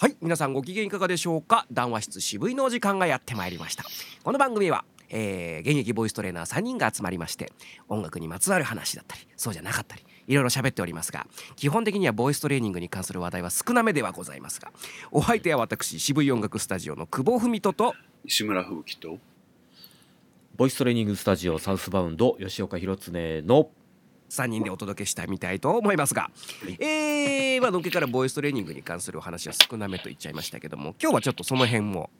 はい皆さんご機嫌いかがでしょうか？談話室渋いのお時間がやってまいりました。この番組は、えー、現役ボイストレーナー3人が集まりまして音楽にまつわる話だったりそうじゃなかったりいろいろ喋っておりますが基本的にはボイストレーニングに関する話題は少なめではございますがお相手は私渋い音楽スタジオの久保文人と石村吹雪とボイストレーニングスタジオサウスバウンド吉岡弘恒の3人でお届けしたいみたいと思いますが、えー、まあのっけからボイストレーニングに関するお話は少なめと言っちゃいましたけども 今日はちょっとその辺も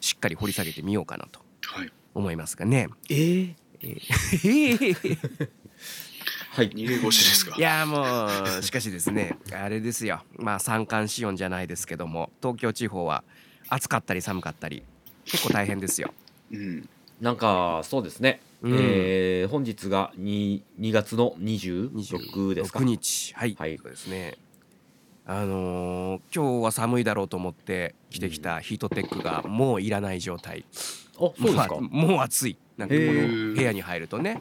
しっかり掘り下げてみようかなとはい思いますがね。えー、えー。はい。二例越しですか。いやもうしかしですねあれですよ。まあ三寒四温じゃないですけども東京地方は暑かったり寒かったり結構大変ですよ。うん。なんかそうですね、うん。えー本日が 2, 2月の26ですか。6日。はい、はい。そうですね。あのー今日は寒いだろうと思って着てきたヒートテックがもういらない状態。あそうですか、まあもう暑い。なんかこへのー。部屋に入るとね。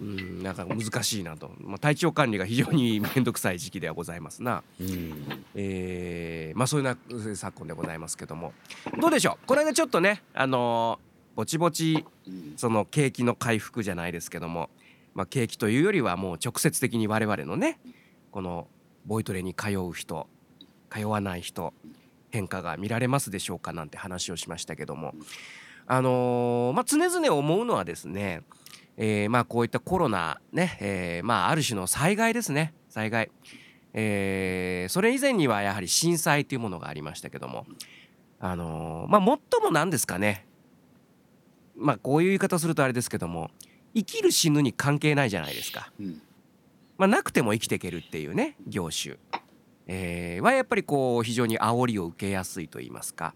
うんなんか難しいなと、まあ、体調管理が非常に面倒くさい時期ではございますな。うん。えーまあそういうな昨今でございますけども。どうでしょう？これでちょっとねあのーぼちぼちその景気の回復じゃないですけども、まあ、景気というよりはもう直接的に我々のねこのボイトレに通う人通わない人変化が見られますでしょうかなんて話をしましたけども。あのーまあ常々思うのはですね、えーまあこういったコロナね、えーまあある種の災害ですね。災害、えーそれ以前にはやはり震災というものがありましたけどもあのまあ最もなんですかね。まあこういう言い方するとあれですけども生きる死ぬに関係ないじゃないですか。うん。まあ、なくても生きていけるっていうね業種、えーはやっぱりこう非常に煽りを受けやすいと言いますか、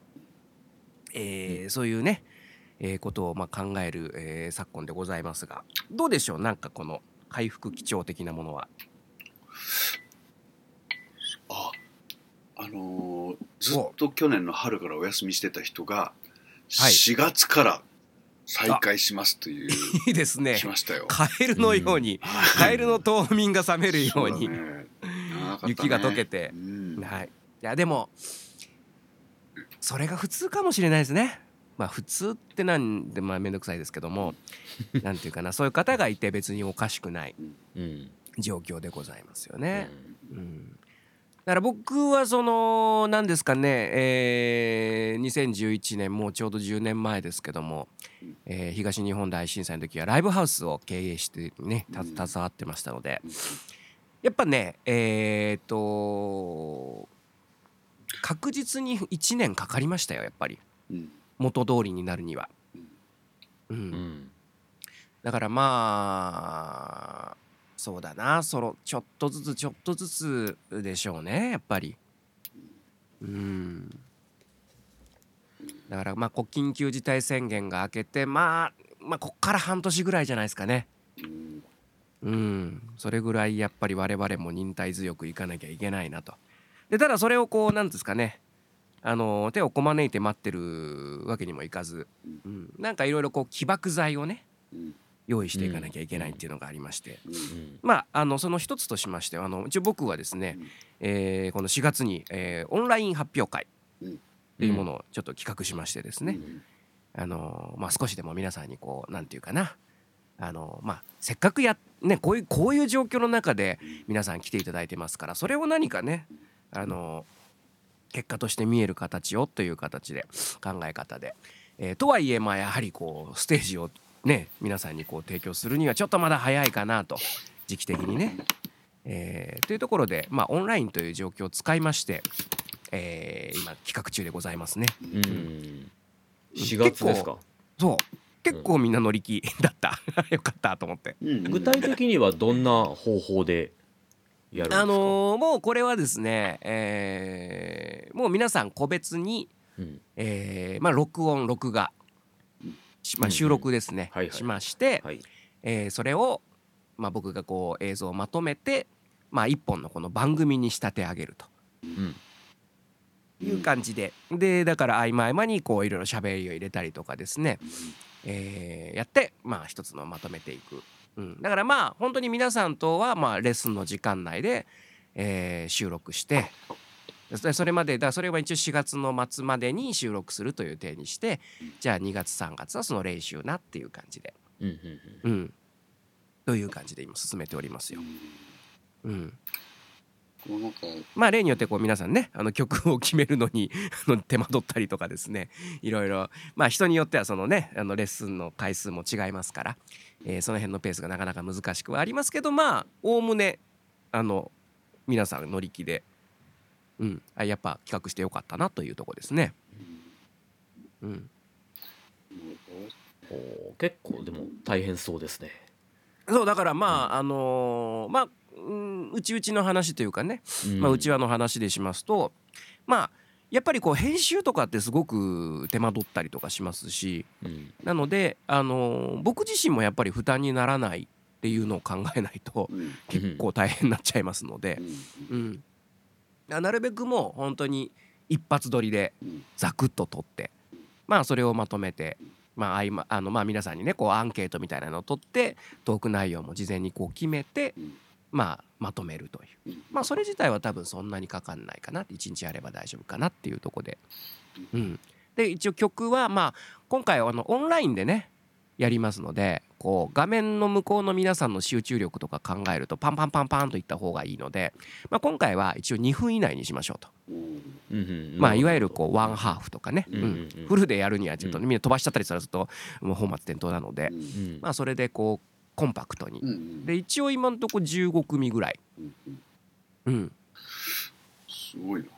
えーそういうね、えーことをまあ考える、えー昨今でございますが。どうでしょう？なんかこの回復基調的なものは。ああのーずっと去年の春からお休みしてた人がはい。4月から再開しますという、いいですね。しましたよ。カエルのように、カエルの冬眠が覚めるように。ねね。雪が溶けて。うん。はい、いやでもそれが普通かもしれないですね。まあ普通ってなんでまあ面倒くさいですけども なんていうかなそういう方がいて別におかしくないうん。状況でございますよね。うん、だから僕はその何ですかね、えー2011年もうちょうど10年前ですけども、えー東日本大震災の時はライブハウスを経営してね携わってましたのでやっぱねえーっと確実に1年かかりましたよやっぱり。うん。元通りになるには。うん。うん。だからまあそうだな。そのちょっとずつちょっとずつでしょうねやっぱり。うん。だからまあこ緊急事態宣言が明けてまあまあこっから半年ぐらいじゃないですかね。うん。それぐらいやっぱり我々も忍耐強くいかなきゃいけないなと。でただそれをこうなんですかね。あの手をこまねいて待ってるわけにもいかず、うん、なんかいろいろこう起爆剤をね。うん用意していかなきゃいけないっていうのがありまして、うん。うん。まああのその一つとしましてはあの一応僕はですね、うん。えーこの4月に、えーオンライン発表会うん。っていうものをちょっと企画しましてですね、うん。あのまあ、少しでも皆さんにこうなんていうかな。あの、まあ、せっかくや、ね、こういうこういう状況の中で皆さん来ていただいてますからそれを何かねあの結果として見える形をという形で考え方で、えーとはいえまあやはりこうステージをね皆さんにこう提供するにはちょっとまだ早いかなと時期的にね。えーというところで、まあ、オンラインという状況を使いまして、えー今企画中でございますね。うん。4月ですか？そう。結構みんな乗り気 だった。よかったと思って。うん。具体的にはどんな方法でやるんですか？あのーもうこれはですね、えーもう皆さん個別に、うん。えーまあ、録音録画、しまあ、うん収録ですね、はいはい。しまして、はい。えーそれを、まあ、僕がこう映像をまとめて、まあ、一本のこの番組に仕立て上げると。うん。いう感じで、でだから合間合間にこういろいろ喋りを入れたりとかですね、えーやってまあ一つのまとめていく、うん、だからまあ本当に皆さんとはまあレッスンの時間内で、えー収録してでそれまでだそれは一応4月の末までに収録するという体にしてじゃあ2月3月はその練習なっていう感じで、うんうんうん。うん、という感じで今進めておりますよ。うん、まあ例によってこう皆さんねあの曲を決めるのに 手間取ったりとかですね。いろいろ。まあ人によってはそのねあのレッスンの回数も違いますから、えーその辺のペースがなかなか難しくはありますけどまあおおむねあの皆さん乗り気で、うん、あやっぱ企画してよかったなというところですね。うん、おー結構でも大変そうですね。そうだからまああのーまあうんうちうちの話というかね。まあ、うちはわの話でしますとまあやっぱりこう編集とかってすごく手間取ったりとかしますしうん。なので、あのー僕自身もやっぱり負担にならないっていうのを考えないとうん。結構大変になっちゃいますので。う、ん。うん、ななるべくもう本当に一発撮りでうん。ザクッと撮ってまあそれをまとめて。まあ、あのまあ皆さんにねこうアンケートみたいなのを取ってトーク内容も事前にこう決めてうん。まあまとめるという。うん。まあそれ自体は多分そんなにかかんないかな。って1日やれば大丈夫かなっていうとこで、うん、で一応曲はまあ今回はあのオンラインでねやりますのでこう画面の向こうの皆さんの集中力とか考えるとパンパンパンパンといった方がいいので、まあ、今回は一応2分以内にしましょうと、うんうん。うんまあ、いわゆるこうワンハーフとかね、うんうんうん。フルでやるにはちょっとねみんな飛ばしちゃったりするともう本末転倒なので、まあ、それでこうコンパクトに。で一応今のところ15組ぐらい、うんうん。うん、すごいな。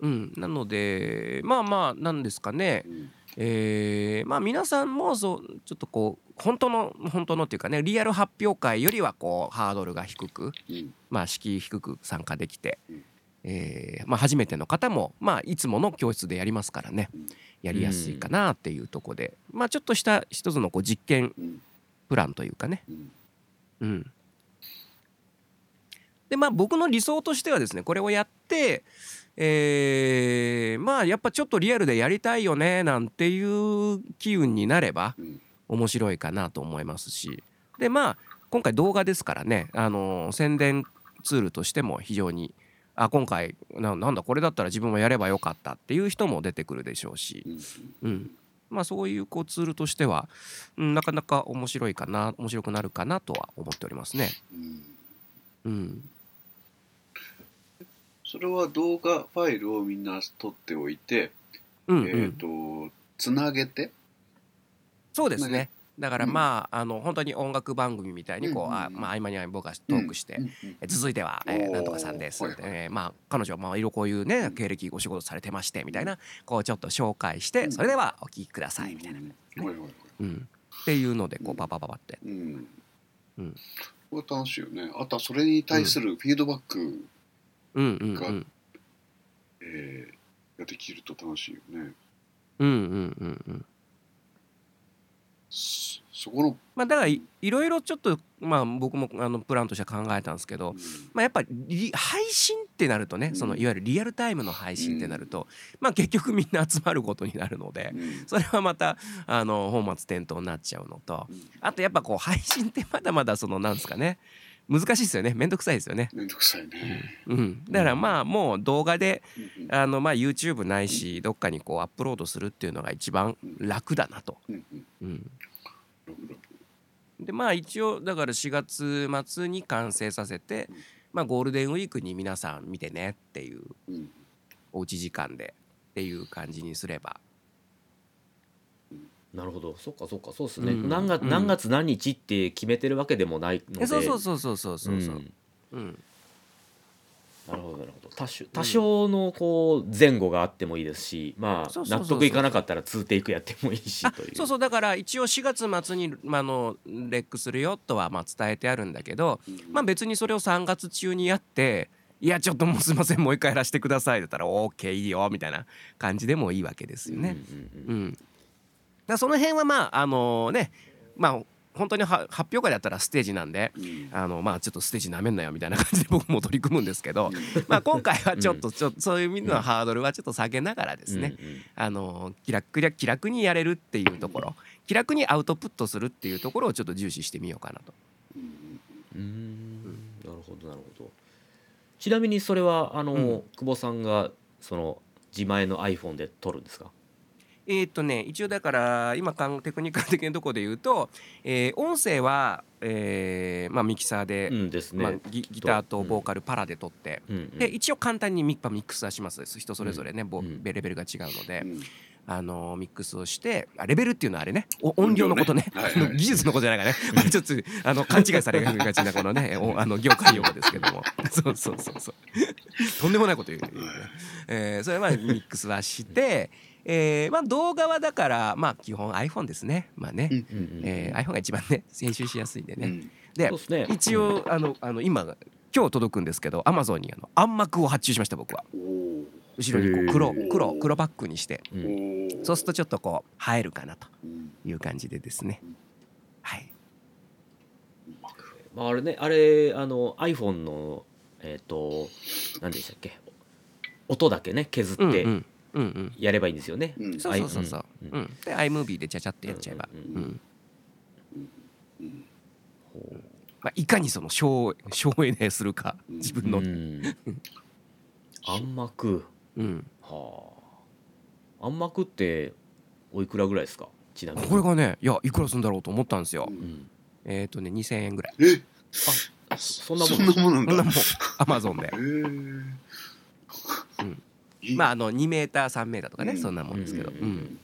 うん、なのでまあまあなんですかね、うんえーまあ皆さんもそうちょっとこう本当の本当のっていうかねリアル発表会よりはこうハードルが低くうん。まあ敷居低く参加できてうん、えーまあ、初めての方もまあいつもの教室でやりますからねうん。やりやすいかなっていうところでまあちょっとした一つのこう実験うん。プランというかね。うん。うん。でまあ僕の理想としてはですねこれをやってえーまあやっぱちょっとリアルでやりたいよねなんていう機運になればうん。面白いかなと思いますし。でまあ今回動画ですからねあの宣伝ツールとしても非常にあ今回ななんだこれだったら自分もやればよかったっていう人も出てくるでしょうし、うん。うん、まあそういうこうツールとしては、うん、なかなか面白いかな面白くなるかなとは思っておりますね。うん。うん、それは動画ファイルをみんな撮っておいて、うん、えっ、うん、とつなげて？そうですね。ね。だからうん。まあ、あの本当に音楽番組みたいにこう、うんうんうん。あまあ合間に合間に僕がトークして、うんうんえ続いては、えーなんとかさんです、はいはい。えーまあ彼女はまあいろいろこういうねうん。経歴お仕事されてましてみたいなこうちょっと紹介して、うん。それではお聞きくださいみたいな、うんはいはいはい。うん、っていうのでこううん。パパパパって、うん。うん。これ楽しいよね。あとはそれに対するフィードバック、うんうんうん。がえーができると楽しいよね。うんうんうんうん。そそこの、まあだからいいろいろちょっとまあ僕もあのプランとして考えたんですけど、まあ、やっぱり配信ってなるとね、うん。そのいわゆるリアルタイムの配信ってなると、まあ結局みんな集まることになるので、うん。それはまたあの本末転倒になっちゃうのとうん。あとやっぱこう配信ってまだまだそのなんですかね難しいですよね。めんどくさいですよね。めんどくさいね、うん、だからまあもう動画でうんうん。あのまあ YouTube ないしどっかにこうアップロードするっていうのが一番楽だなと。うんでまあ一応だから4月末に完成させてうん、まあ、ゴールデンウィークに皆さん見てねっていううん。おうち時間でっていう感じにすればなるほど。そっかそっか。そうですね、うん何月うん。何月何日って決めてるわけでもないので。えそうそうそうそうそうそう。そう、ん。うん。なるほどなるほど。多少多少のこう前後があってもいいですし、まあそうそうそうそう。納得いかなかったら2テイクやってもいいしあという。そうそうだから一応4月末に、まあ、あのレックするよとはまあ伝えてあるんだけど、うん。まあ、別にそれを3月中にやって「いやちょっともうすいませんもう一回やらせてください」だったら「OK いいよ」みたいな感じでもいいわけですよね。うんうんうん、だからその辺はまああのねまあ本当には発表会だったらステージなんでうん。あのまあちょっとステージなめんなよみたいな感じで僕も取り組むんですけど、まあ今回はちょっとちょっとそういう意味のハードルはちょっと下げながらですね、うんうん。あの気楽気楽にやれるっていうところ気楽にアウトプットするっていうところをちょっと重視してみようかなと。うん。うーん。なるほどなるほど。ちなみにそれはあの、うん。久保さんがその自前の iPhone で撮るんですか？えーっとね一応だから今かんテクニカル的なところで言うと、えー音声は、えーまあ、ミキサーで、うんですね、まあ、ギギターとボーカルパラで撮って、うんうん。で一応簡単にミッパミックスはします。人それぞれね、ボうん。レベルが違うので、うん。あのミックスをしてあレベルっていうのはあれね。お音量のことね。はいはい 技術のことじゃないからね、まあ、ちょっとあの勘違いされがちなこのね おあの業界用語ですけども。そうそうそうそう。とんでもないこと言う、ね。えーそれはまあミックスはして、えーまあ、動画はだからまあ基本 iPhone ですね。まあね、うんうんうんえー iPhone が一番ね編集しやすいんでね、うんでね。一応あのあの今今日届くんですけど Amazon にあの暗幕を発注しました僕は。後ろにこう黒黒黒バックにして。うん。そうするとちょっとこう映えるかなとうん。いう感じでですね。はい。まあ、あれねあれあの iPhone のえっ、と何でしたっけ？音だけね削って。うんうんやればいいんですよね、うん。そうそうそうそう、ううん。ん。で iMovie でちゃちゃってやっちゃえば、まあ、いかにその省省エネするかうん。自分の、ううんん暗幕はあ。暗幕っておいくらぐらいですか？ちなみに。これがねいやいくらするんだろうと思ったんですよ、ううん。んえっ、とね2000円ぐらい。え？あそんなもん。そんなもんなんだ。こんなもん。Amazon で。へー。うんいいまああの2メーター3メーターとかね、うん。そんなもんですけど、ううん。ん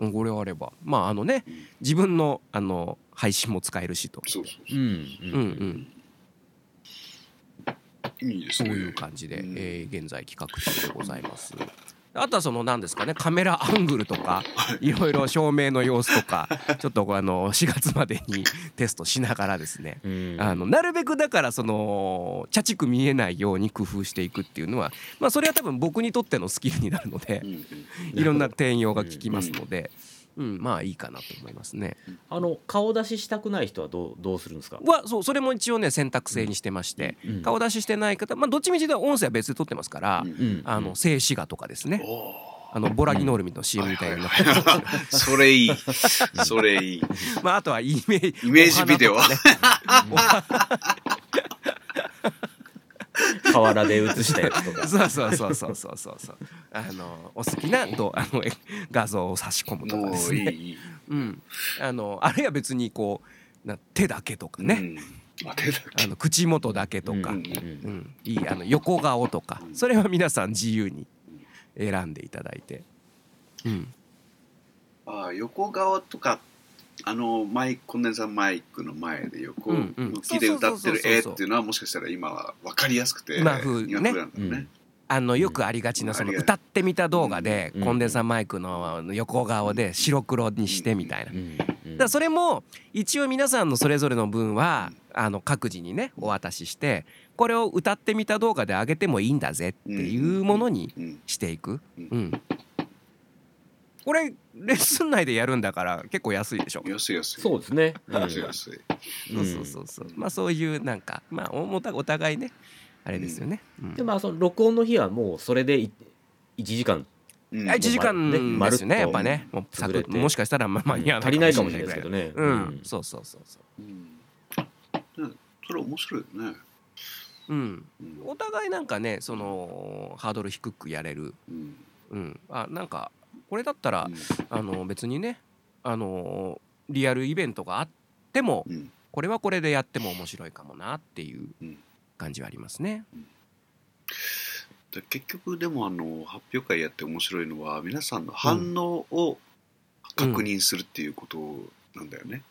うん。これあれば。まああのね自分のあの配信も使えるしと。そうそううん。うんうん。いいですね。そういう感じで、うん。えー現在企画中でございます。あとはその何ですかねカメラアングルとかい。ろいろ照明の様子とか ちょっとあの4月までにテストしながらですね。うん。あのなるべくだからその茶畜見えないように工夫していくっていうのはまあそれは多分僕にとってのスキルになるのでいろんな転用が効きますので、うん、まあいいかなと思いますね。あの顔出ししたくない人はどうどうするんですか、はそうそれも一応ね選択制にしてまして、うん顔出ししてない方まあどっちみちで音声は別で撮ってますから、うんうんあの静止画とかですね、おあのボラギノールミの CM みたいな、ーそれいい。それいい。まああとはイメージイメージビデオ 河原で映したやつとか。そうそうそうそうそう。そうそうあのお好きなど あのえ画像を差し込むとかもですね。ういいうん。あのあるいは別にこうな手だけとかね、うん。あ手だけ。あの口元だけとか、ううんん。うん。いいあの横顔とか。うん。それは皆さん自由に選んでいただいて、うん、あー横顔とかあのマイクコンデンサーマイクの前で横向きで歌ってる絵っていうのはもしかしたら今は分かりやすくて今風なんだね。あのよくありがちなその歌ってみた動画でうん。コンデンサーマイクの横顔で白黒にしてみたいな。うん。だそれも一応皆さんのそれぞれの分はあの各自にねお渡ししてこれを歌ってみた動画で上げてもいいんだぜっていうものにうん。していく。うん。うん。これレッスン内でやるんだから結構安いでしょ？安い安い。そうですね、うん。安い安い。そうそうそうそう。まあそういうなんかまあおお互お互いねあれですよね。うん。でまあその録音の日はもうそれでい1時間。うん。あ1時間ねですよねやっぱね。もうサクもしかしたらまあ間に合わない足りないかもしれないですけどね。うん、そうそうそうそう。ん。ねそれ面白いよね。ううん。うん。お互いなんかねそのハードル低くやれる。うん。うん。あなんかこれだったらうん。あの別にねあのリアルイベントがあってもうん。これはこれでやっても面白いかもなっていううん。感じはありますね。で結局でもあの発表会やって面白いのは皆さんの反応を確認するっていうことなんだよね、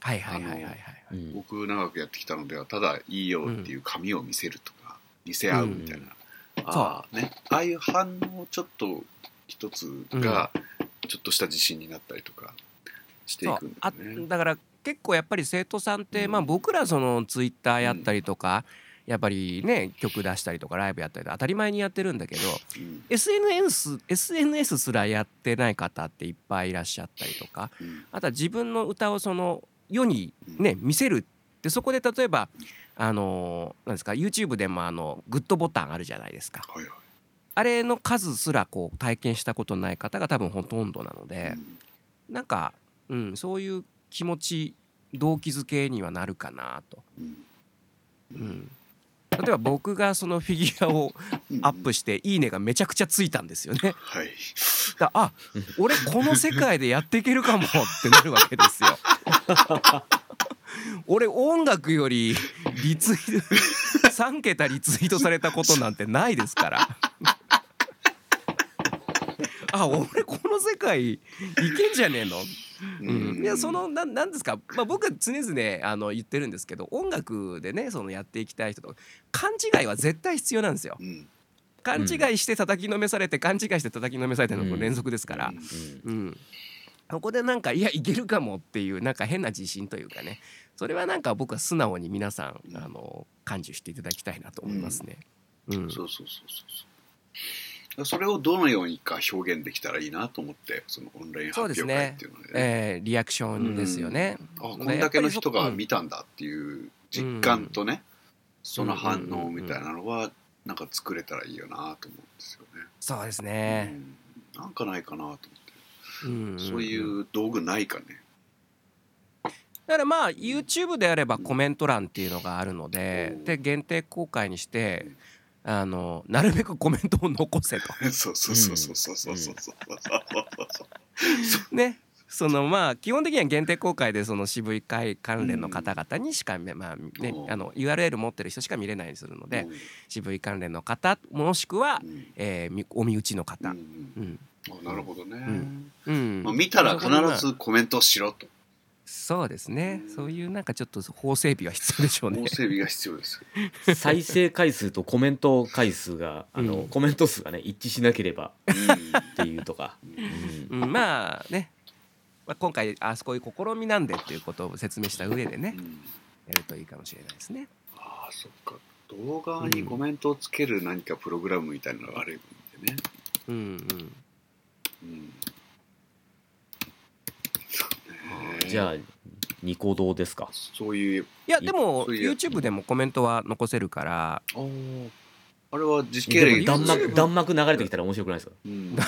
はいはいはいはいはいうん。僕長くやってきたのではただいいよっていう紙を見せるとか、見せ合うみたいな、ああね。ああいう反応ちょっと一つがちょっとした自信になったりとかしていくんだね。だから結構やっぱり生徒さんって、うん。まあ僕らそのツイッターやったりとか、やっぱりね曲出したりとかライブやったりとか当たり前にやってるんだけどうん。SNS, SNS すらやってない方っていっぱいいらっしゃったりとかうん。あとは自分の歌をその世にね見せるでそこで例えばあのなんですか YouTube でもあのグッドボタンあるじゃないですか。はいはいあれの数すらこう体験したことない方が多分ほとんどなのでなんか、うん、そういう気持ち動機づけにはなるかなと。うんうん、例えば僕がそのフィギュアをアップして「いいね」がめちゃくちゃついたんですよね。はいだあ俺この世界でやっていけるかもってなるわけですよ。俺音楽よりリツイート3桁リツイートされたことなんてないですから。あ俺この世界いけんじゃねえの、うん、いやそのななんですか、まあ、僕は常々あの言ってるんですけど音楽でねそのやっていきたい人と勘違いは絶対必要なんですよ。うん。勘違いして叩きのめされて勘違いして叩きのめされての連続ですから、うん。うん、ここでなんかいやいけるかもっていうなんか変な自信というかね。それはなんか僕は素直に皆さんあの感受していただきたいなと思いますね。うん。そうそうそうそうそうそれをどのようにか表現できたらいいなと思ってそのオンライン発表会っていうのでね。えーリアクションですよね。あこんだけの人が見たんだっていう実感とね、その反応みたいなのはなんか作れたらいいよなと思うんですよね。そうですうね。ん。なんかないかなと思って、うん。そういう道具ないかね。だからまあ YouTube であればコメント欄っていうのがあるのでで限定公開にしてあのなるべくコメントを残せと。そうそうそうそうそうそうそうそうねそのまあ基本的には限定公開でその渋い会関連の方々にしか、まあねあの URL 持ってる人しか見れないようにするのでうん渋い関連の方もしくはう、んえーみお身内のう方、んうんあなるほどね、んうんまあ、見たら必ずコメントしろとそうですね。うん。そういうなんかちょっと法整備は必要でしょうね。法。整備が必要です。再生回数とコメント回数があの、うんコメント数がね一致しなければうっていうとか、うん。うん、まあね、まあ、今回あそこういう試みなんでっていうことを説明した上でねんうん。やるといいかもしれないですね。ああそっか。動画にコメントをつける何かプログラムみたいなのがあるんでね、うんうん。うんじゃあニコ動ですか？そういういやでも YouTube でもコメントは残せるから。ああれは時系列でも弾幕弾幕流れてきたら面白くないですか？うん。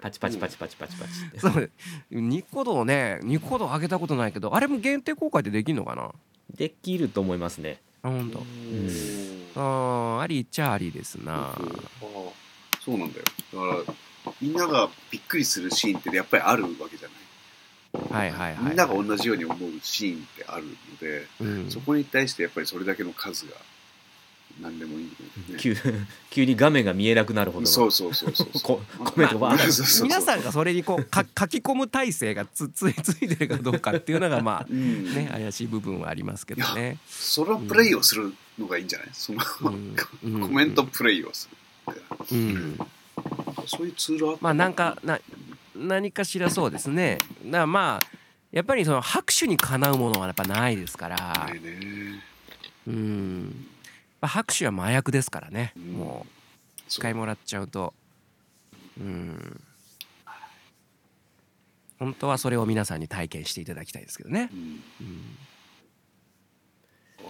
パチパチパチパチパチパチって。そう。ニコ動ねニコ動上げたことないけどあれも限定公開でできんのかな？できると思いますね。あ本当。うん。あーありっちゃありですな。ああそうなんだよ。だからみんながびっくりするシーンってやっぱりあるわけじゃない？はいはいはい。みんなが同じように思うシーンってあるので、うん。そこに対してやっぱりそれだけの数が何でもいいのね急急に画面が見えなくなるほどの。そうそうそうそうこコメントがまあそうそうそう皆さんがそれにこう か書き込む体制がつついついてるかどうかっていうのがまあうん。ね怪しい部分はありますけどね。そのプレイをするのがいいんじゃない？その、うん。うんコメントプレイをするうん。なそういうツールあまあなんかな何かしらそうですね。だからまあやっぱりその拍手にかなうものはやっぱないですからうん。まあ拍手は麻薬ですからね。うんもう一そう回もらっちゃうと。うん。本当はそれを皆さんに体験していただきたいですけどね。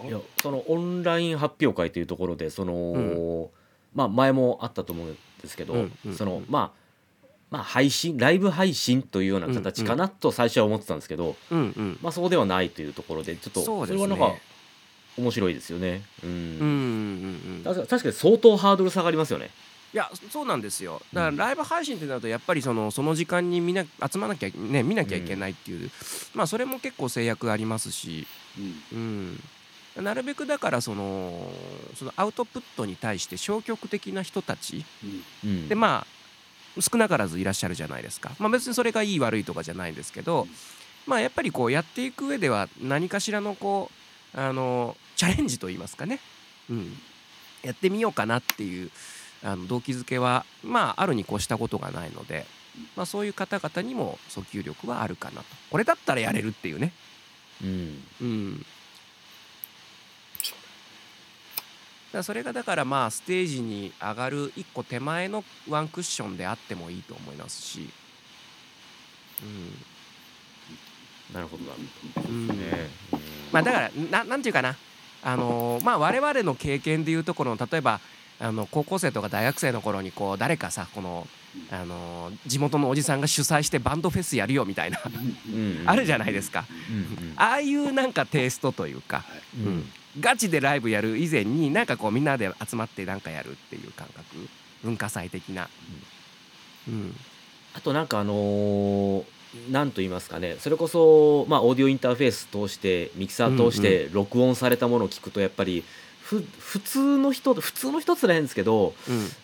いやそのオンライン発表会というところでその、うまあ前もあったと思うんですけど、そのまあまあ配信ライブ配信というような形かなと最初は思ってたんですけど、うんうん。まあそうではないというところでちょっとそれはなんか面白いですよね。うん。うんうんうん。確かに相当ハードル下がりますよね。いやそうなんですよ。だからライブ配信ってなるとやっぱりそのその時間にみんな集まらなきゃね見なきゃいけないっていう、まあそれも結構制約ありますし、うん。うん、なるべくだからそのそのアウトプットに対して消極的な人たち。うんうん。でまあ少なからずいらっしゃるじゃないですか、まあ、別にそれがいい悪いとかじゃないんですけど、まあやっぱりこうやっていく上では何かしらのこうあのチャレンジといいますかね、うん、やってみようかなっていうあの動機づけはまああるに越したことがないので、まあ、そういう方々にも訴求力はあるかなと。これだったらやれるっていうね、うん。うん、だそれがだからまあステージに上がる一個手前のワンクッションであってもいいと思いますし、なるほど。なうんね。うん。まあだからななんていうかな。あのーまあ我々の経験でいうところの例えばあの高校生とか大学生の頃にこう誰かさこの、あのー地元のおじさんが主催してバンドフェスやるよみたいな。うんあるじゃないですか。うんうんああいうなんかテイストというか、はいうんガチでライブやる以前になんかこうみんなで集まってなんかやるっていう感覚？文化祭的な、うん、あとなんかあのーなんと言いますかね。それこそ、まあ、オーディオインターフェース通してミキサー通して録音されたものを聞くとやっぱりふ普通の人普通の人つらいんですけど、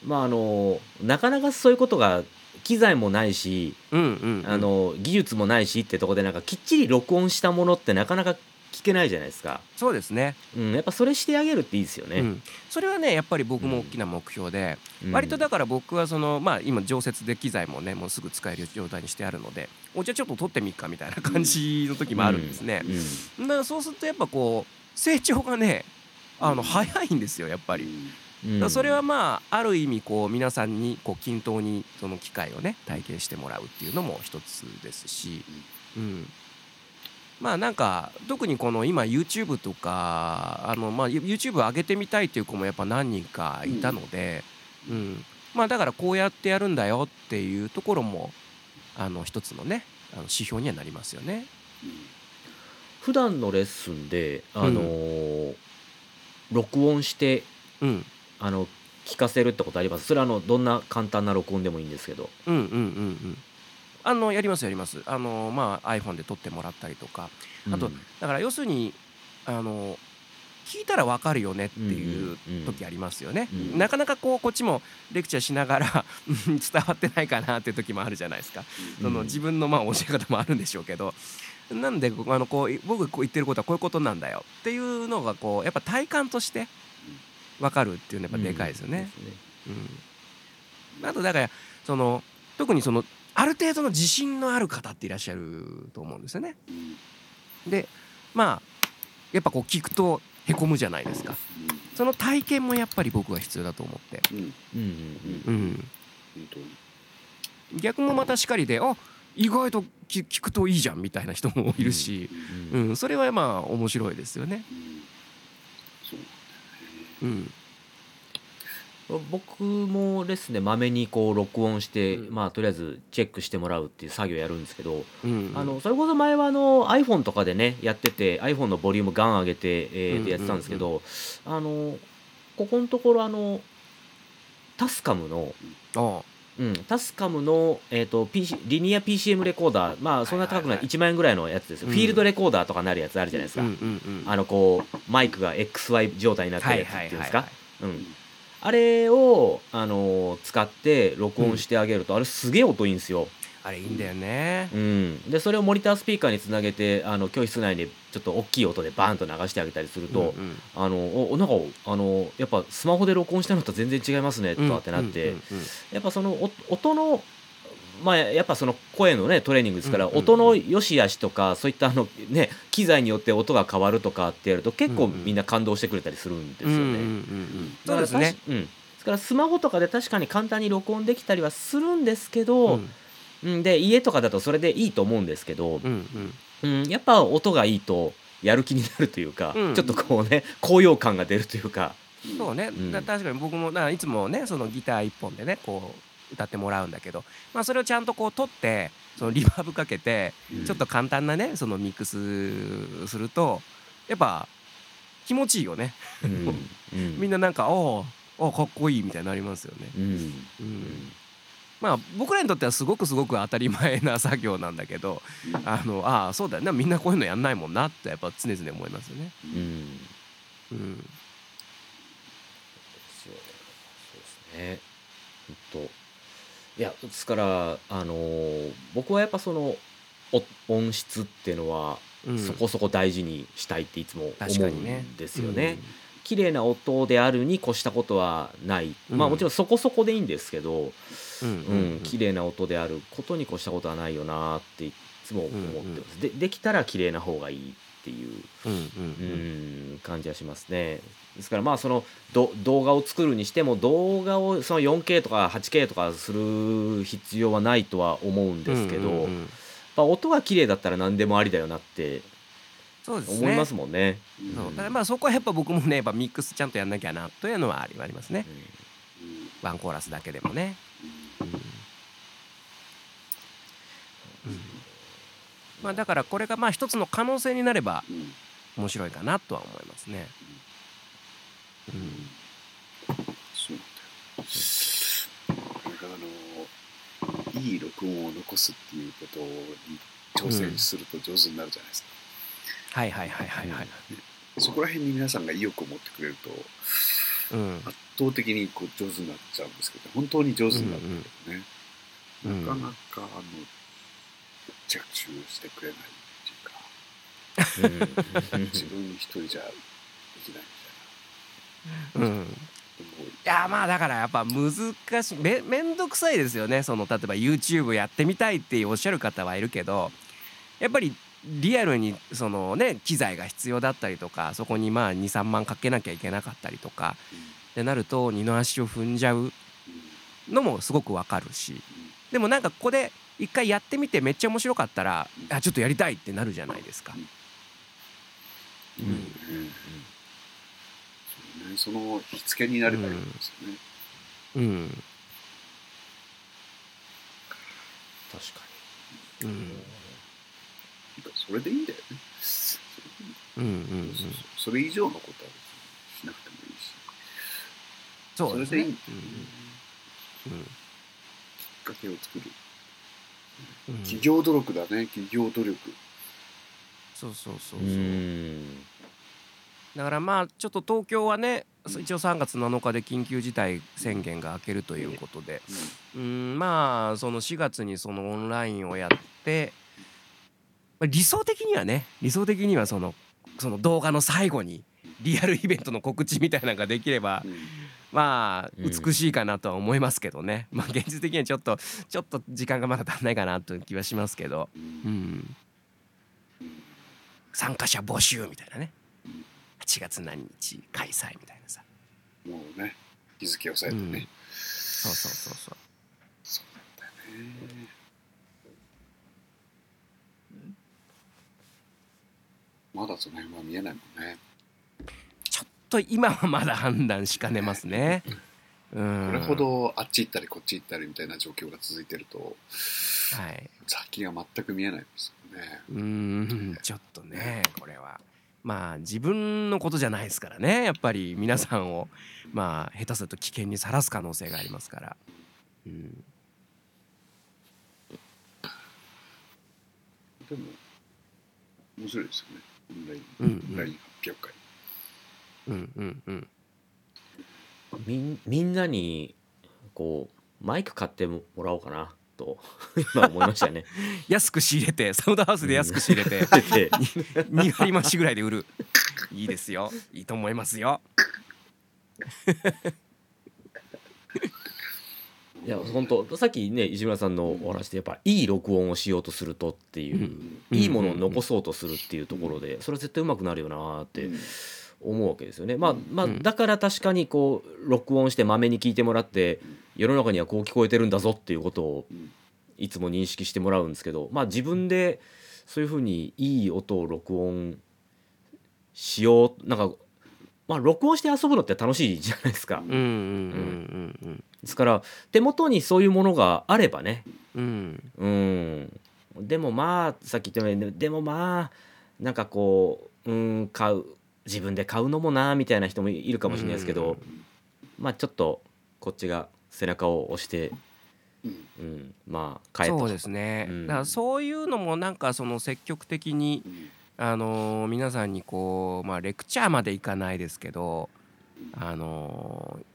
まああのなかなかそういうことが機材もないし、うんうんうん。あの技術もないしってとこでなんかきっちり録音したものってなかなか聞けないじゃないですか、そうですね、うん、やっぱそれしてあげるっていいですよね、うん、それはねやっぱり僕も大きな目標で、うん。割とだから僕はそのまあ今常設で機材もねもうすぐ使える状態にしてあるのでおじゃあちょっと撮ってみっかみたいな感じの時もあるんですね、うん。だからそうするとやっぱこう成長がねあの早いんですよやっぱり。だからそれはまあある意味こう皆さんにこう均等にその機会をね体験してもらうっていうのも一つですし、うん、まあなんか特にこの今 YouTube とかあのまあ YouTube 上げてみたいっていう子もやっぱ何人かいたので、うん、まあだからこうやってやるんだよっていうところもあの一つのねあの指標にはなりますよね。普段のレッスンで、あのー録音してうん。あの聞かせるってことあります？それはあのどんな簡単な録音でもいいんですけど。うんうんうんうんあのやりますやります。あのまあ iPhone で撮ってもらったりとか。あとうんだから要するにあの聞いたらわかるよねっていううんうんうん時ありますよね、うん。なかなかこうこっちもレクチャーしながらう ん伝わってないかなっていう時もあるじゃないですか、そのうん自分のまあ教え方もあるんでしょうけど。なんであのこう僕がこう言ってることはこういうことなんだよ。っていうのがこうやっぱ体感としてわかるっていうのはやっぱでかいですよね。うん、あとだからその特にそのある程度の自信のある方っていらっしゃると思うんですよね。でまあやっぱこう聞くとへこむじゃないですか。その体験もやっぱり僕は必要だと思って、逆もまたしかりであ意外と聞聞くといいじゃんみたいな人もいるし、ううん。んそれはまあ面白いですよね。うん僕もレッスンでまめにこう録音して、うん。まあとりあえずチェックしてもらうっていう作業やるんですけど、うん、あのそれこそ前はあの iPhone とかでねやってて iPhone のボリュームガン上げて、えーやってたんですけど、あのここのところあのタスカムのあうん、タスカムの、えー、と PC リニア PCM レコーダーまあそんな高くない,、はいはいはい1万円ぐらいのやつですよ、うん。フィールドレコーダーとかなるやつあるじゃないですか、あのこうマイクが XY 状態になってるやつっていうんですか、い。うん、あれを、あのー使って録音してあげると、あれすげえ音いいんですよ、あれいいんだよね。う。ん、でそれをモニタースピーカーにつなげてあの教室内でちょっと大きい音でバーンと流してあげたりすると、うんうん。あのおなんかあのやっぱスマホで録音したのと全然違いますねとかってなって、うんうんうん。やっぱそのお音のまあやっぱその声のねトレーニングですから、うんうんうん。音の良し悪しとかそういったあのね機材によって音が変わるとかってやると結構うんうんみんな感動してくれたりするんですよね。うんうんうんうん。そうですね。うん。ですからスマホとかで確かに簡単に録音できたりはするんですけど、うん。うん、で家とかだとそれでいいと思うんですけど、うんうんうん、やっぱ音がいいとやる気になるというか、うん。ちょっとこうね高揚感が出るというか、そうね、ん。だ確かに僕もだからいつもねそのギター一本でねこう歌ってもらうんだけど、まあ、それをちゃんとこう取ってそのリバーブかけてうん。ちょっと簡単なねそのミックスするとやっぱ気持ちいいよね、みんななんか「おおかっこいい」みたいになりますよね。うん。うん。まあ僕らにとってはすごくすごく当たり前な作業なんだけどあのああそうだよなみんなこういうのやんないもんなってやっぱ常々思いますよね。うん。うん。そうですね。ほんといやですからあのー僕はやっぱそのお音質っていうのはうん。そこそこ大事にしたいっていつも思う確かにね。んですよね。綺麗な音であるに越したことはない、まあうんもちろんそこそこでいいんですけど、うんうん綺麗な音であることに越したことはないよなっていつも思ってます。でできたら綺麗な方がいい。っていううんうんううんん感じはしますね。ですからまあそのど動画を作るにしても動画をその 4K とか 8K とかする必要はないとは思うんですけど、うんうんうやっんぱ音が綺麗だったら何でもありだよなってそうですね。思いますもんね。そう。だからまあそこはやっぱ僕もねやっぱミックスちゃんとやんなきゃなというのはありますね。ワンコーラスだけでもね、うん。うんまあだからこれがまあ一つの可能性になれば面白いかなとは思いますね。うん。そうなんだよなかなかあのいい録音を残すっていうことに挑戦すると上手になるじゃないですか、はいはいはいはいはい。そこら辺に皆さんが意欲を持ってくれるとうん。圧倒的にこう上手になっちゃうんですけど本当に上手になるんだけどね、うん。なかなかあの着手してくれないっていうかうん。自分一人じゃできないうん。みたいな。でもい。やまあだからやっぱ難しい。めめんどくさいですよね。その例えば YouTube やってみたいっておっしゃる方はいるけどやっぱりリアルにそのね機材が必要だったりとかそこにまあ23万かけなきゃいけなかったりとかってなると二の足を踏んじゃうのもすごくわかるし。でもなんかここで一回やってみてめっちゃ面白かったらあちょっとやりたいってなるじゃないですか。うんうんうんそうね、その火付けになればいいんですよね、うん確かうんなんかそれでいいんだよねうんうんうんそれ以上のことはしなくてもいいしそうですね。れでいい、うんきっかけを作るうん。うん企業努力だね企業努力。そうそうそうそう。だからまあちょっと東京はね一応3月7日で緊急事態宣言が明けるということで。うん。まあその4月にそのオンラインをやってまあ理想的にはね理想的にはそのその動画の最後にリアルイベントの告知みたいなのができればうんまあうん美しいかなとは思いますけどね。まあ現実的にはちょっとちょっと時間がまだ足んないかなという気はしますけど。うん。うん参加者募集みたいなね。8月何日開催みたいなさ。もうね日付を押さえてね、そうそうそうそう。そうだよね。まだその辺は見えないもんねと今はまだ判断しかねますね。うん、これほどあっち行ったりこっち行ったりみたいな状況が続いてるとはい。先が全く見えないですよね。うーんちょっとねこれは。まあ自分のことじゃないですからねやっぱり。皆さんをまあ下手すると危険にさらす可能性がありますから。うん。でも面白いですよね。オンライン、うんうん。オンライン発表会うんうんうん。みんみんなにこうマイク買ってもらおうかなと 今思いましたね。安く仕入れてサウンドハウスで安く仕入れて で2割増しぐらいで売る。いいですよ。いいと思いますよ。いや本当さっきね石村さんのお話でやっぱいい録音をしようとするとっていう、うん。いいものを残そうとするっていうところでそれは絶対うまくなるよなーってうん思うわけですよね。まあまあうん。だから確かにこう録音してまめに聞いてもらって世の中にはこう聞こえてるんだぞっていうことをうんいつも認識してもらうんですけどまあ自分でそういうふうにいい音を録音しようなんかまあ録音して遊ぶのって楽しいじゃないですか。うんうんうんですから手元にそういうものがあればね。うんうん。うん。でもまあさっき言ったようにでもまあなんかこううん買う自分で買うのもなみたいな人もいるかもしれないですけど、まあちょっとこっちが背中を押して、うん。うん、まあ買えと。そうですね、うん。だからそういうのもなんかその積極的に、うん。あのー皆さんにこう、まあ、レクチャーまでいかないですけど、あのー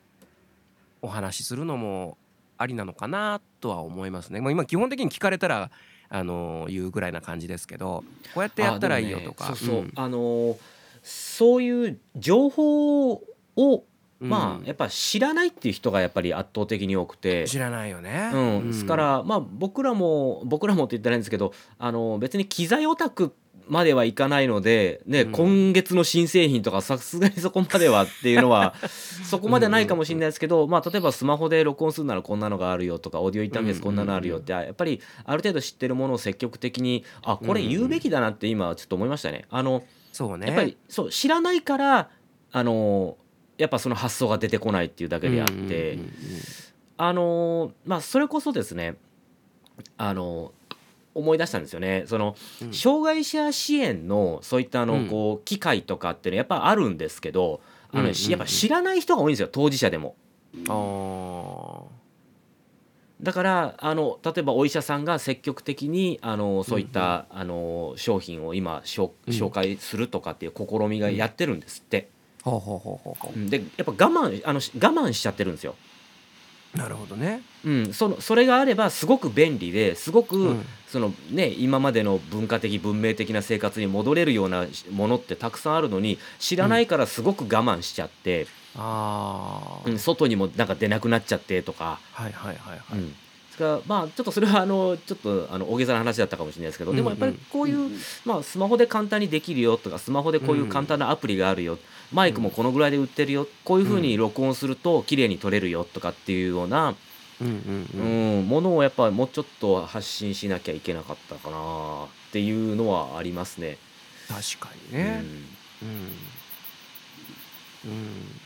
お話しするのもありなのかなとは思いますね。もう今基本的に聞かれたら、あのー言うぐらいな感じですけどこうやってやったらいいよとか。ねそうそう、ん。あのーそういう情報をまうんあやっぱ知らないっていう人がやっぱり圧倒的に多くて。知らないよね。うん、ですから、まあ、僕らも僕らもって言ったらいいんですけどあの別に機材オタクまではいかないので、ねうん今月の新製品とかさすがにそこまではっていうのは そこまではないかもしれないですけど、まあ、例えばスマホで録音するならこんなのがあるよとかオーディオインターフェースこんなのあるよってやっぱりある程度知ってるものを積極的にあこれ言うべきだなって今ちょっと思いましたね。あのそうね。やっぱりそう知らないからあのやっぱその発想が出てこないっていうだけであって。あのーまあそれこそですねあの思い出したんですよね。そのうん。障害者支援のそういったあのうん。こう機会とかっていうのはやっぱあるんですけどあのやっぱ知らない人が多いんですよ当事者でも。あだからあの例えばお医者さんが積極的にあのそういった、あの商品を今紹介するとかっていう試みがやってるんですって。でやっぱ我慢あのし我慢しちゃってるんですよ。うなるほどね。うん、そのそれがあればすごく便利ですごく、うん。そのね、今までの文化的文明的な生活に戻れるようなものってたくさんあるのに知らないからすごく我慢しちゃって、ああうん。外にもなんか出なくなっちゃってとか、はいはいはいはい。うんですか？らまあちょっとそれはあのちょっとあの大げさな話だったかもしれないですけど、でもやっぱりこういう、まあ、スマホで簡単にできるよとかスマホでこういう簡単なアプリがあるよ、マイクもこのぐらいで売ってるよこういうふうに録音すると綺麗に撮れるよとかっていうような、うんものをやっぱりもうちょっと発信しなきゃいけなかったかなっていうのはありますね。確かにね。うん。うん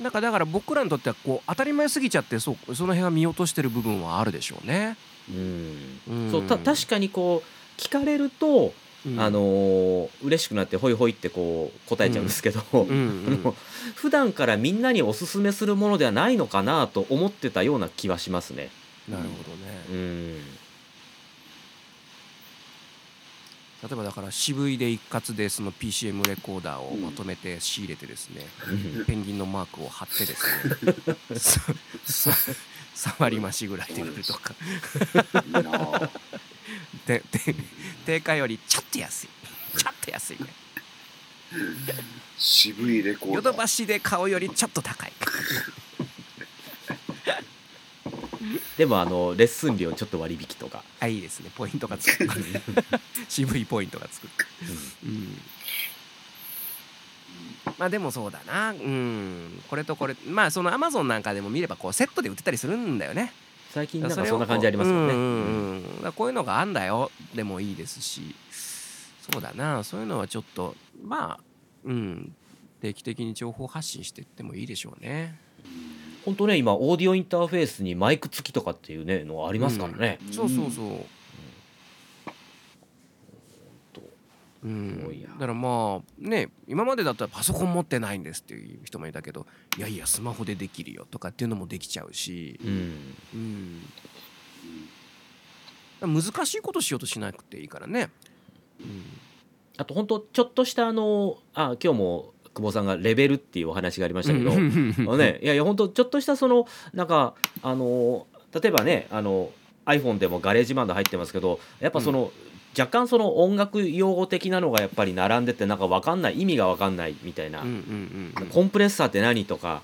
なんかだから僕らにとってはこう当たり前すぎちゃってそうその辺は見落としてる部分はあるでしょうね。うんうんそうた確かにこう聞かれると、うんあのー嬉しくなってホイホイってこう答えちゃうんですけど、うんうん あの普段からみんなにおすすめするものではないのかなと思ってたような気はしますね。なるほどうね。ん例えばだから渋いで一括でその PCM レコーダーをまとめて仕入れてですね、ペンギンのマークを貼ってですね 触り増しぐらいで売るとか。でで定価よりちょっと安い。ちょっと安いね。渋いレコーヨドドバシで買うよりちょっと高いでもあのレッスン料ちょっと割引とか。あいいですね。ポイントがつく。渋いポイントがつく。うん。まあでもそうだな。うん。これとこれ。まあそのアマゾンなんかでも見ればこうセットで売ってたりするんだよね。最近なんかそんな感じありますよね。うんうんこういうのがあんだよ。でもいいですし。そうだな。そういうのはちょっとまあうん。定期的に情報発信していってもいいでしょうね本当ね今オーディオインターフェースにマイク付きとかっていうねのありますからね。そうそうそう。と。うん。だからまあね今までだったらパソコン持ってないんですっていう人もいたけどいやいやスマホでできるよとかっていうのもできちゃうし、うん。うん、難しいことしようとしなくていいからね。うん。あと本当ちょっとしたあのあ今日も久保さんがレベルっていうお話がありましたけど、あのねいやいや本当ちょっとしたそのなんかあの例えばねあの iPhone でもガレージバンド入ってますけどやっぱその、若干その音楽用語的なのがやっぱり並んでてなんか分かんない意味が分かんないみたいな、うんうんうんうん。コンプレッサーって何とか。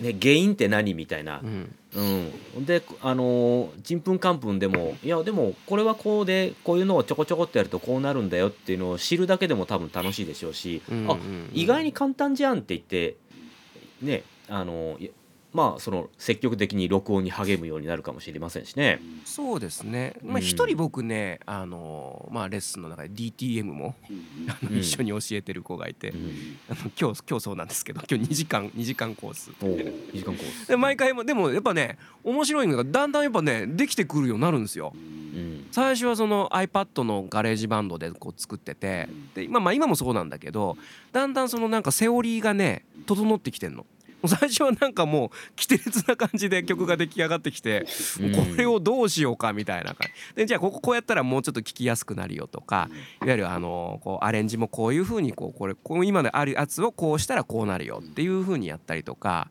ね、ゲインって何みたいな。う、ん。うん、であのーちんぷんかんぷんでもいやでもこれはこうでこういうのをちょこちょこってやるとこうなるんだよっていうのを知るだけでも多分楽しいでしょうし、うんあ意外に簡単じゃんって言ってねあのいまあその積極的に録音に励むようになるかもしれませんしね。そうですね。まあうん一人僕ねあのまあレッスンの中で DTM もあのうん一緒に教えてる子がいて、うんあの今日今日そうなんですけど今日2時間2時間コース。お2時間コース。で毎回もでもやっぱね面白いのがだんだんやっぱねできてくるようになるんですよ。うん最初はその iPad のガレージバンドでこう作っててで、まあ、まあ今もそうなんだけどだんだんそのなんかセオリーがね整ってきてんの。最初はなんかもう規定な感じで曲が出来上がってきて、うん。これをどうしようかみたいな感じ。でじゃあこここうやったらもうちょっと聞きやすくなるよとかいわゆるあのこうアレンジもこういう風にこうこれこう今のあるやつをこうしたらこうなるよっていう風にやったりとか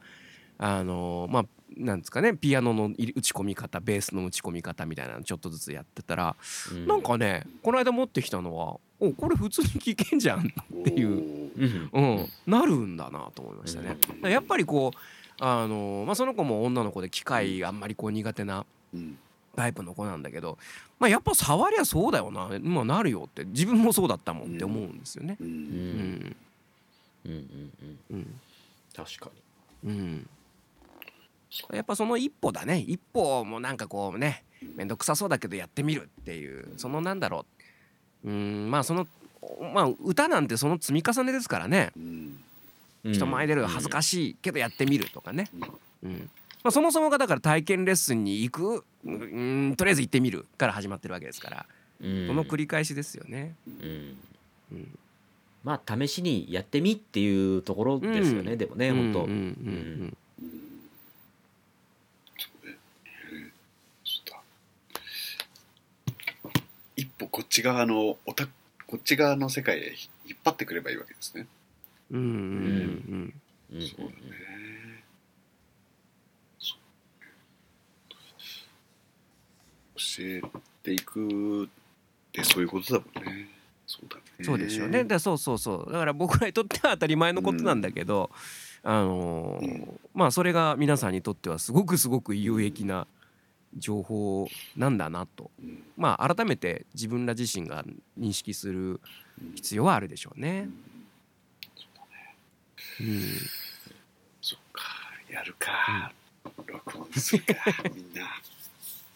あのまあなんですかねピアノの打ち込み方ベースの打ち込み方みたいなのちょっとずつやってたらうん。なんかねこの間持ってきたのはおこれ普通に聞けんじゃんっていう、うんうん、なるんだなと思いましたね。やっぱりこうあの、まあ、その子も女の子で機械あんまりこう苦手なうん。タイプの子なんだけど、まあ、やっぱ触りゃそうだよな、まあ、なるよって。自分もそうだったもんって思うんですよね。ううん。うん。んうん。うん。うん確かうん、やっぱその一歩だね。一歩もなんかこうね面倒くさそうだけどやってみるっていうそのなんだろううんまあそのまあ歌なんてその積み重ねですからね。うん。に人前出る恥ずかしいけどやってみるとかね、うん。まあ、そもそもがだから体験レッスンに行くうんとりあえず行ってみるから始まってるわけですから。うん。その繰り返しですよね。うん。うん。まあ試しにやってみっていうところですよね、うん。でもね本当、うんうんうんうんそうねえーそうだ一歩こっち側のオタこっち側の世界へ引っ張ってくればいいわけですね。うんうんうんうんうんうんそうだね。教えていくってそういうことだもんね。そうだね。そうでしょうね。でそうそうそうだから僕らにとっては当たり前のことなんだけど、あのーうんまあそれが皆さんにとってはすごくすごく有益な情報なんだなとうんまあ改めて自分ら自身が認識するうん必要はあるでしょうねうん。うん、そっか、やるか。録音するか、みんな。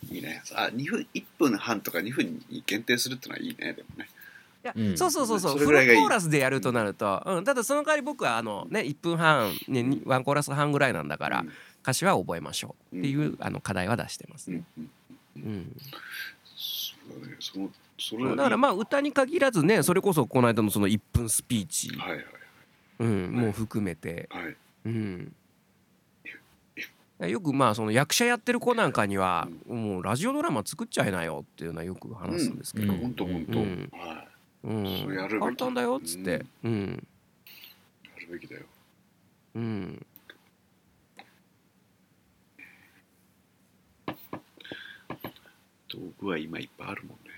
いいね。あ、2分、1分半とか2分に限定するってのはいいね、でもね。いやうんそうそうそうそうフルコーラスでやるとなると、うん、ただその代わり僕はあのね1分半、ね、にワンコーラス半ぐらいなんだから、うん歌詞は覚えましょう。っていう、あの課題は出してますね。うんうんうん。そうだね。その、それだからまあ歌に限らずねそれこそこの間のその1分スピーチ、はいはいうん、もう含めて、はい。うん、よくまあその役者やってる子なんかには、もうラジオドラマ作っちゃいなよっていうのはよく話すんですけど、うん。本当本当。簡単だよっつって、うん。い。やるべきだよ。うん道具は今いっぱいあるもんね。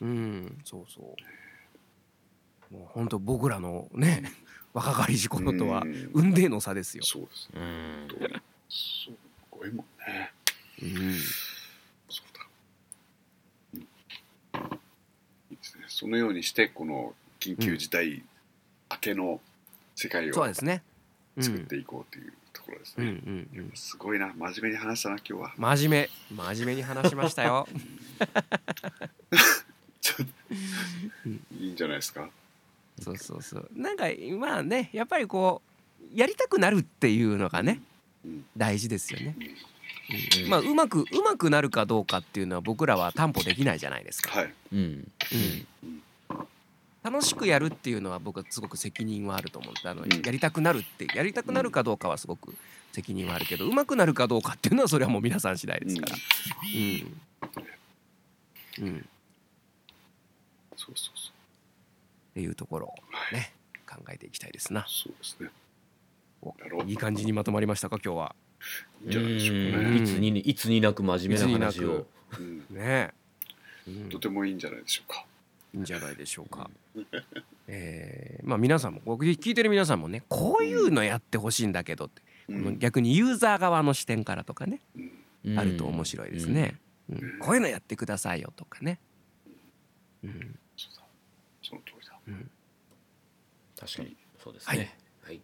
うん、そうそうもう本当僕らのね若かりし頃とはうん雲泥の差ですよ。そうですね。うんすごいもんね。うんそうだ。うんいいですね。そのようにしてこの緊急事態明けの世界をそうですね。作っていこうというころですうんうね。んうんすごいな真面目に話したな今日は。真面目真面目に話しましたよ。ちょっといいんじゃないですか？そうそうそうなんかまあねやっぱりこうやりたくなるっていうのがねうん大事ですよね。うんうんまあうまくうまくなるかどうかっていうのは僕らは担保できないじゃないですか。はい。うんうん楽しくやるっていうのは僕はすごく責任はあると思ってあの、うんやりたくなるってやりたくなるかどうかはすごく責任はあるけどうまくなるかどうかっていうのはそれはもう皆さん次第ですから。うんうん、っそうそうそう。ていうところをはい。ね考えていきたいですな。そうですね。いい感じにまとまりましたか今日は。いいんじゃないでしょうかうんね。いつにいつになく真面目な話をうんねえ、うん、とてもいいんじゃないでしょうか。いいんじゃないでしょうか。えーまあ皆さんも僕聞いてる皆さんもねこういうのやってほしいんだけどって、うん。逆にユーザー側の視点からとかね、うん。あると面白いですね、うん。こういうのやってくださいよとかね。うん。そうだ。その通りだ。うん。確かにそうですね。はい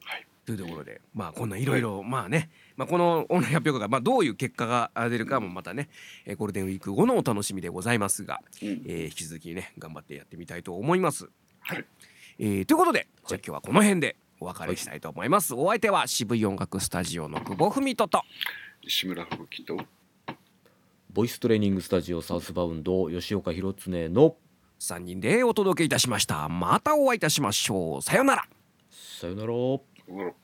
というところでまあこんないろいろまあね、まあ、このオンライン発表会がまあどういう結果が出るかもまたね、えーゴールデンウィーク後のお楽しみでございますが、うんえー引き続きね頑張ってやってみたいと思います。はい。えーということでじゃあ今日はこの辺でお別れしたいと思います。お相手は渋い音楽スタジオの久保文人と石村吹雪とボイストレーニングスタジオサウスバウンド吉岡弘恒の3人でお届けいたしました。またお会いいたしましょう。さようなら。さよならこの